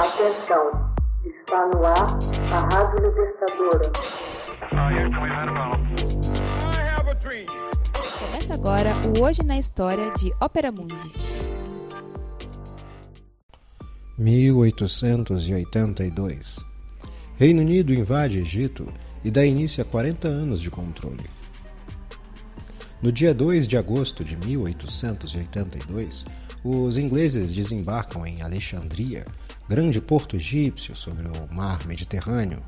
Atenção, está no ar a Rádio Libertadora. Começa agora o Hoje na História de Ópera Mundi. 1882 Reino Unido invade Egito e dá início a 40 anos de controle. No dia 2 de agosto de 1882, os ingleses desembarcam em Alexandria, grande porto egípcio sobre o mar Mediterrâneo,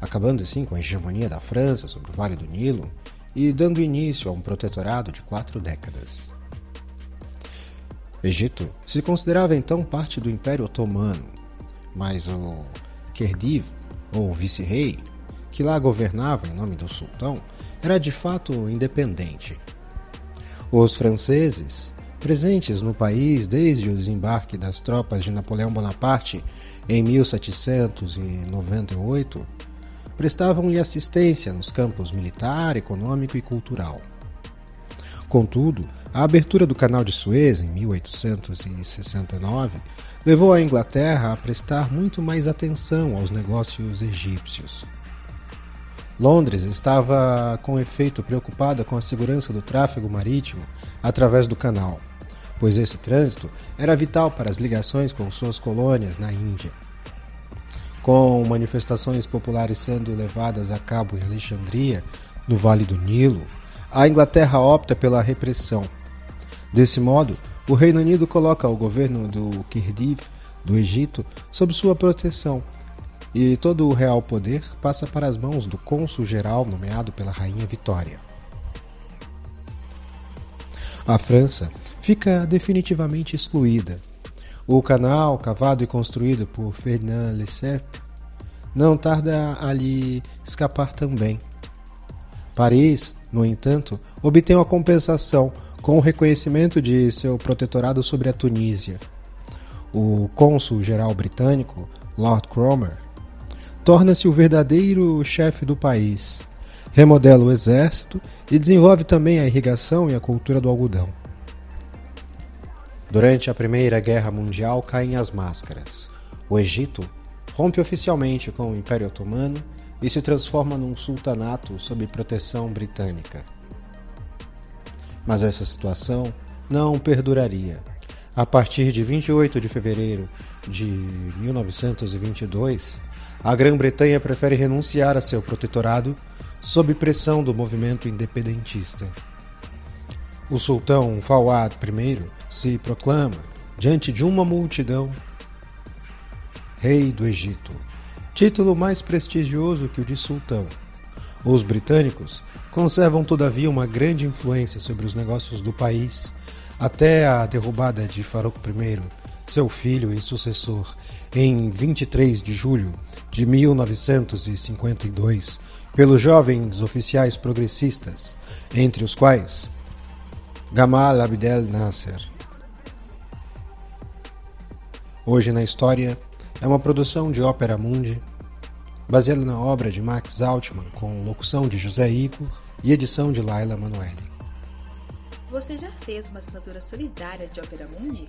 acabando assim com a hegemonia da França sobre o Vale do Nilo e dando início a um protetorado de quatro décadas. Egito se considerava então parte do Império Otomano, mas o Kerdiv, ou vice-rei, que lá governava em nome do sultão, era de fato independente. Os franceses, presentes no país desde o desembarque das tropas de Napoleão Bonaparte em 1798, prestavam-lhe assistência nos campos militar, econômico e cultural. Contudo, a abertura do Canal de Suez em 1869 levou a Inglaterra a prestar muito mais atenção aos negócios egípcios. Londres estava, com efeito, preocupada com a segurança do tráfego marítimo através do canal, pois esse trânsito era vital para as ligações com suas colônias na Índia. Com manifestações populares sendo levadas a cabo em Alexandria, no Vale do Nilo, a Inglaterra opta pela repressão. Desse modo, o Reino Unido coloca o governo do Kirdiv, do Egito, sob sua proteção e todo o real poder passa para as mãos do cônsul-geral nomeado pela Rainha Vitória. A França fica definitivamente excluída. O canal, cavado e construído por Ferdinand Lesseps, não tarda a lhe escapar também. Paris, no entanto, obtém uma compensação com o reconhecimento de seu protetorado sobre a Tunísia. O cônsul-geral britânico, Lord Cromer, torna-se o verdadeiro chefe do país. Remodela o exército e desenvolve também a irrigação e a cultura do algodão. Durante a Primeira Guerra Mundial caem as máscaras. O Egito rompe oficialmente com o Império Otomano e se transforma num sultanato sob proteção britânica. Mas essa situação não perduraria. A partir de 28 de fevereiro de 1922, a Grã-Bretanha prefere renunciar a seu protetorado sob pressão do movimento independentista. O sultão Fawad I se proclama, diante de uma multidão, Rei do Egito, título mais prestigioso que o de sultão. Os britânicos conservam, todavia, uma grande influência sobre os negócios do país, até a derrubada de Farouk I, seu filho e sucessor, em 23 de julho de 1952 pelos jovens oficiais progressistas, entre os quais Gamal Abdel Nasser. Hoje na História é uma produção de Ópera Mundi, baseada na obra de Max Altman, com locução de José Igor e edição de Laila Manoeli. Você já fez uma assinatura solidária de Ópera Mundi?